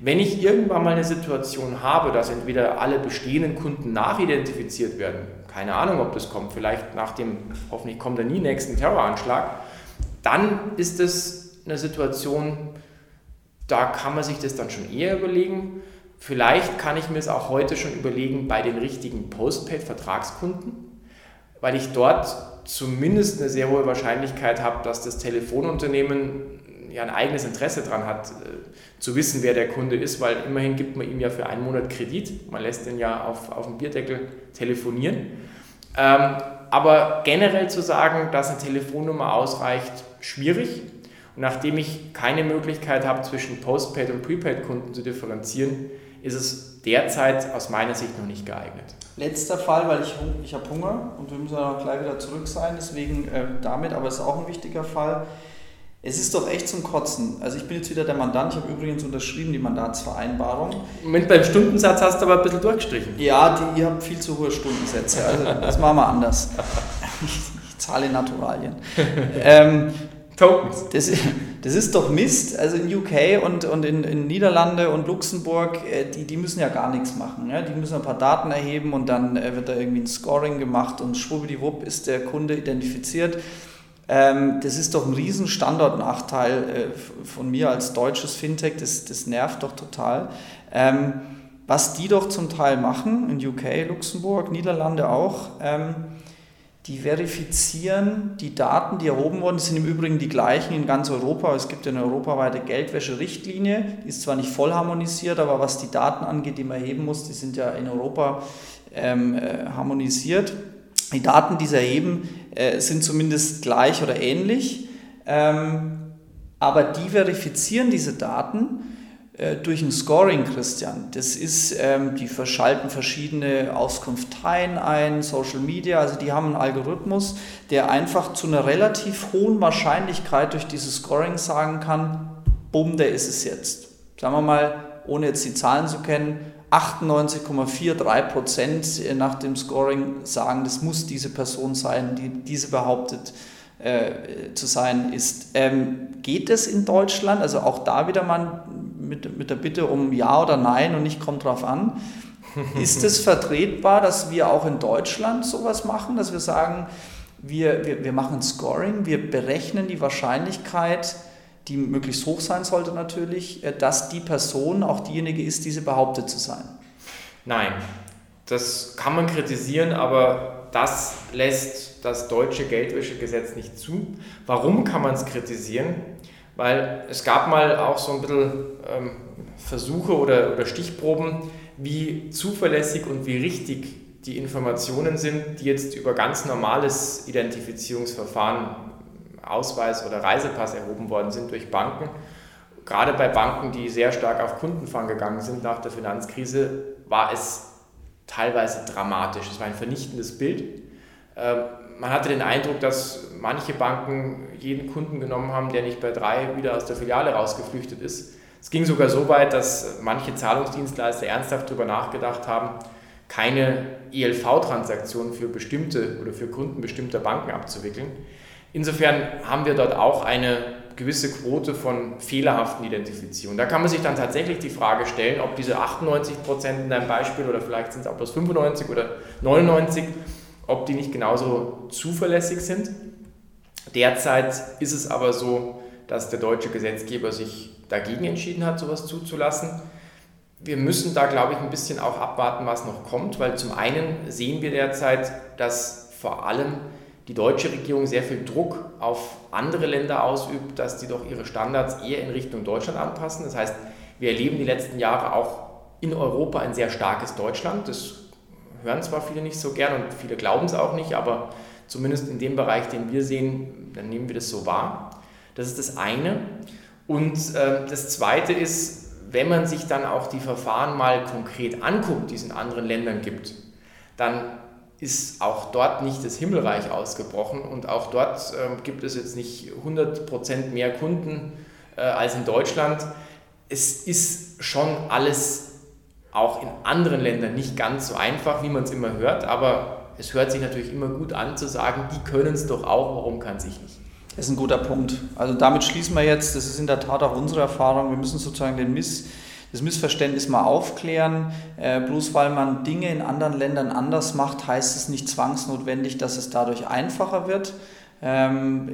Wenn ich irgendwann mal eine Situation habe, dass entweder alle bestehenden Kunden nachidentifiziert werden, keine Ahnung, ob das kommt, vielleicht nach dem, hoffentlich kommt er nie, nächsten Terroranschlag, dann ist es eine Situation, da kann man sich das dann schon eher überlegen. Vielleicht kann ich mir es auch heute schon überlegen bei den richtigen Postpaid-Vertragskunden, weil ich dort zumindest eine sehr hohe Wahrscheinlichkeit habe, dass das Telefonunternehmen ja ein eigenes Interesse daran hat, äh, zu wissen, wer der Kunde ist, weil immerhin gibt man ihm ja für einen Monat Kredit. Man lässt ihn ja auf, auf dem Bierdeckel telefonieren. Ähm, aber generell zu sagen, dass eine Telefonnummer ausreicht, schwierig. Und nachdem ich keine Möglichkeit habe, zwischen Postpaid- und Prepaid-Kunden zu differenzieren, ist es derzeit aus meiner Sicht noch nicht geeignet. Letzter Fall, weil ich, ich habe Hunger und wir müssen auch gleich wieder zurück sein, deswegen äh, damit, aber es ist auch ein wichtiger Fall. Es ist doch echt zum Kotzen. Also ich bin jetzt wieder der Mandant, ich habe übrigens unterschrieben die Mandatsvereinbarung. Moment, beim Stundensatz hast du aber ein bisschen durchgestrichen. Ja, die, ihr habt viel zu hohe Stundensätze, also das machen wir anders. Ich, ich zahle Naturalien. ähm, Tokens. Das, das, ist doch Mist. Also in UK und, und in, in Niederlande und Luxemburg, äh, die, die müssen ja gar nichts machen. Ja? Die müssen ein paar Daten erheben und dann äh, wird da irgendwie ein Scoring gemacht und schwuppdiwupp ist der Kunde identifiziert. Ähm, das ist doch ein riesen Standortnachteil äh, von mir als deutsches Fintech, das, das nervt doch total. Ähm, was die doch zum Teil machen, in UK, Luxemburg, Niederlande auch, ähm, die verifizieren die Daten, die erhoben wurden, die sind im Übrigen die gleichen in ganz Europa. Es gibt eine europaweite Geldwäscherichtlinie, die ist zwar nicht voll harmonisiert, aber was die Daten angeht, die man erheben muss, die sind ja in Europa ähm, äh, harmonisiert. Die Daten, die sie erheben, äh, sind zumindest gleich oder ähnlich, ähm, aber die verifizieren diese Daten durch ein Scoring, Christian. Das ist, ähm, die verschalten verschiedene Auskunfteien ein, Social Media, also die haben einen Algorithmus, der einfach zu einer relativ hohen Wahrscheinlichkeit durch dieses Scoring sagen kann, bumm, der ist es jetzt. Sagen wir mal, ohne jetzt die Zahlen zu kennen, 98,43 Prozent nach dem Scoring sagen, das muss diese Person sein, die diese behauptet äh, zu sein ist. Ähm, geht es in Deutschland? Also auch da wieder mal mit, mit der Bitte um Ja oder Nein und nicht kommt drauf an. Ist es vertretbar, dass wir auch in Deutschland sowas machen, dass wir sagen, wir, wir, wir machen Scoring, wir berechnen die Wahrscheinlichkeit, die möglichst hoch sein sollte natürlich, äh, dass die Person auch diejenige ist, die sie behauptet zu sein. Nein, das kann man kritisieren, aber das lässt das deutsche Geldwäschegesetz nicht zu. Warum kann man es kritisieren? Weil es gab mal auch so ein bisschen ähm, Versuche oder, oder Stichproben, wie zuverlässig und wie richtig die Informationen sind, die jetzt über ganz normales Identifizierungsverfahren Ausweis oder Reisepass erhoben worden sind durch Banken. Gerade bei Banken, die sehr stark auf Kundenfang gegangen sind nach der Finanzkrise, war es teilweise dramatisch. Es war ein vernichtendes Bild. Ähm, man hatte den Eindruck, dass manche Banken jeden Kunden genommen haben, der nicht bei drei wieder aus der Filiale rausgeflüchtet ist. Es ging sogar so weit, dass manche Zahlungsdienstleister ernsthaft darüber nachgedacht haben, keine ELV-Transaktionen für bestimmte oder für Kunden bestimmter Banken abzuwickeln. Insofern haben wir dort auch eine gewisse Quote von fehlerhaften Identifizierungen. Da kann man sich dann tatsächlich die Frage stellen, ob diese 98 Prozent in deinem Beispiel oder vielleicht sind es auch bloß 95 oder 99, ob die nicht genauso zuverlässig sind. Derzeit ist es aber so, dass der deutsche Gesetzgeber sich dagegen entschieden hat, sowas zuzulassen. Wir müssen da, glaube ich, ein bisschen auch abwarten, was noch kommt, weil zum einen sehen wir derzeit, dass vor allem die deutsche Regierung sehr viel Druck auf andere Länder ausübt, dass die doch ihre Standards eher in Richtung Deutschland anpassen. Das heißt, wir erleben die letzten Jahre auch in Europa ein sehr starkes Deutschland. Das hören zwar viele nicht so gern und viele glauben es auch nicht, aber zumindest in dem Bereich, den wir sehen, dann nehmen wir das so wahr. Das ist das eine. Und äh, das zweite ist, wenn man sich dann auch die Verfahren mal konkret anguckt, die es in anderen Ländern gibt, dann ist auch dort nicht das Himmelreich ausgebrochen und auch dort äh, gibt es jetzt nicht 100% mehr Kunden äh, als in Deutschland. Es ist schon alles auch in anderen Ländern nicht ganz so einfach, wie man es immer hört, aber es hört sich natürlich immer gut an zu sagen, die können es doch auch, warum kann sich nicht? Das ist ein guter Punkt. Also damit schließen wir jetzt, das ist in der Tat auch unsere Erfahrung, wir müssen sozusagen den Miss, das Missverständnis mal aufklären. Äh, bloß weil man Dinge in anderen Ländern anders macht, heißt es nicht zwangsnotwendig, dass es dadurch einfacher wird. Ähm,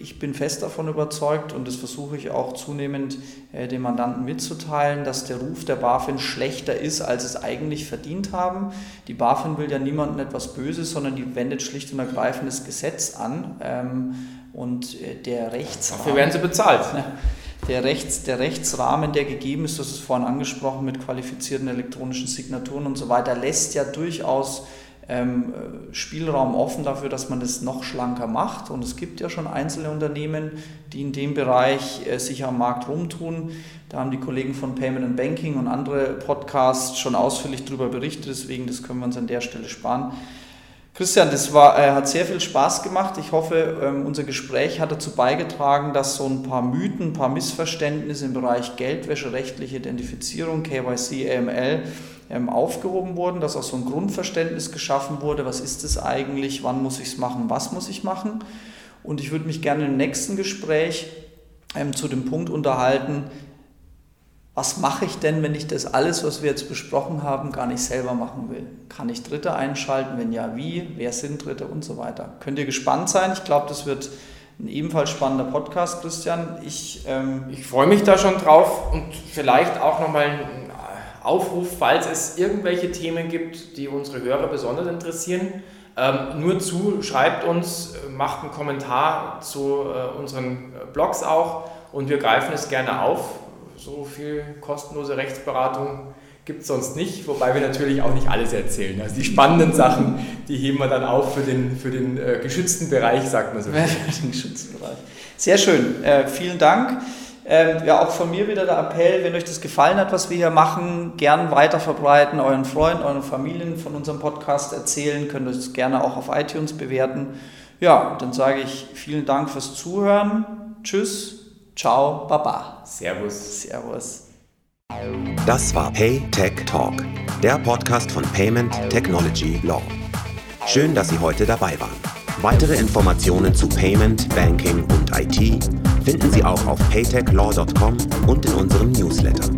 ich bin fest davon überzeugt und das versuche ich auch zunehmend äh, den Mandanten mitzuteilen, dass der Ruf der BaFin schlechter ist, als es eigentlich verdient haben. Die BaFin will ja niemandem etwas Böses, sondern die wendet schlicht und ergreifend das Gesetz an ähm, und äh, der Rechtsrahmen. Dafür werden sie bezahlt. Der, Rechts, der Rechtsrahmen, der gegeben ist, das ist vorhin angesprochen mit qualifizierten elektronischen Signaturen und so weiter, lässt ja durchaus Spielraum offen dafür, dass man das noch schlanker macht. Und es gibt ja schon einzelne Unternehmen, die in dem Bereich äh, sich am Markt rumtun. Da haben die Kollegen von Payment and Banking und andere Podcasts schon ausführlich darüber berichtet, deswegen das können wir uns an der Stelle sparen. Christian, das war, äh, hat sehr viel Spaß gemacht. Ich hoffe, ähm, unser Gespräch hat dazu beigetragen, dass so ein paar Mythen, ein paar Missverständnisse im Bereich Geldwäsche, rechtliche Identifizierung, KYC, AML ähm, aufgehoben wurden, dass auch so ein Grundverständnis geschaffen wurde, was ist es eigentlich, wann muss ich es machen, was muss ich machen. Und ich würde mich gerne im nächsten Gespräch ähm, zu dem Punkt unterhalten, was mache ich denn, wenn ich das alles, was wir jetzt besprochen haben, gar nicht selber machen will? Kann ich Dritte einschalten? Wenn ja, wie? Wer sind Dritte und so weiter? Könnt ihr gespannt sein? Ich glaube, das wird ein ebenfalls spannender Podcast, Christian. Ich, ähm ich freue mich da schon drauf und vielleicht auch nochmal Aufruf, falls es irgendwelche Themen gibt, die unsere Hörer besonders interessieren. Ähm, nur zu, schreibt uns, macht einen Kommentar zu äh, unseren Blogs auch und wir greifen es gerne auf. So viel kostenlose Rechtsberatung gibt es sonst nicht, wobei wir natürlich auch nicht alles erzählen. Also die spannenden Sachen, die heben wir dann auf für den, für den äh, geschützten Bereich, sagt man so. Sehr schön, äh, vielen Dank. Ähm, ja, auch von mir wieder der Appell, wenn euch das gefallen hat, was wir hier machen, gern weiter verbreiten, euren Freunden, euren Familien von unserem Podcast erzählen, könnt ihr es gerne auch auf iTunes bewerten. Ja, dann sage ich vielen Dank fürs Zuhören. Tschüss, ciao, baba. Servus. Servus. Das war Pay Tech Talk, der Podcast von Payment Technology Law. Schön, dass Sie heute dabei waren. Weitere Informationen zu Payment, Banking und IT finden Sie auch auf paytechlaw.com und in unserem Newsletter.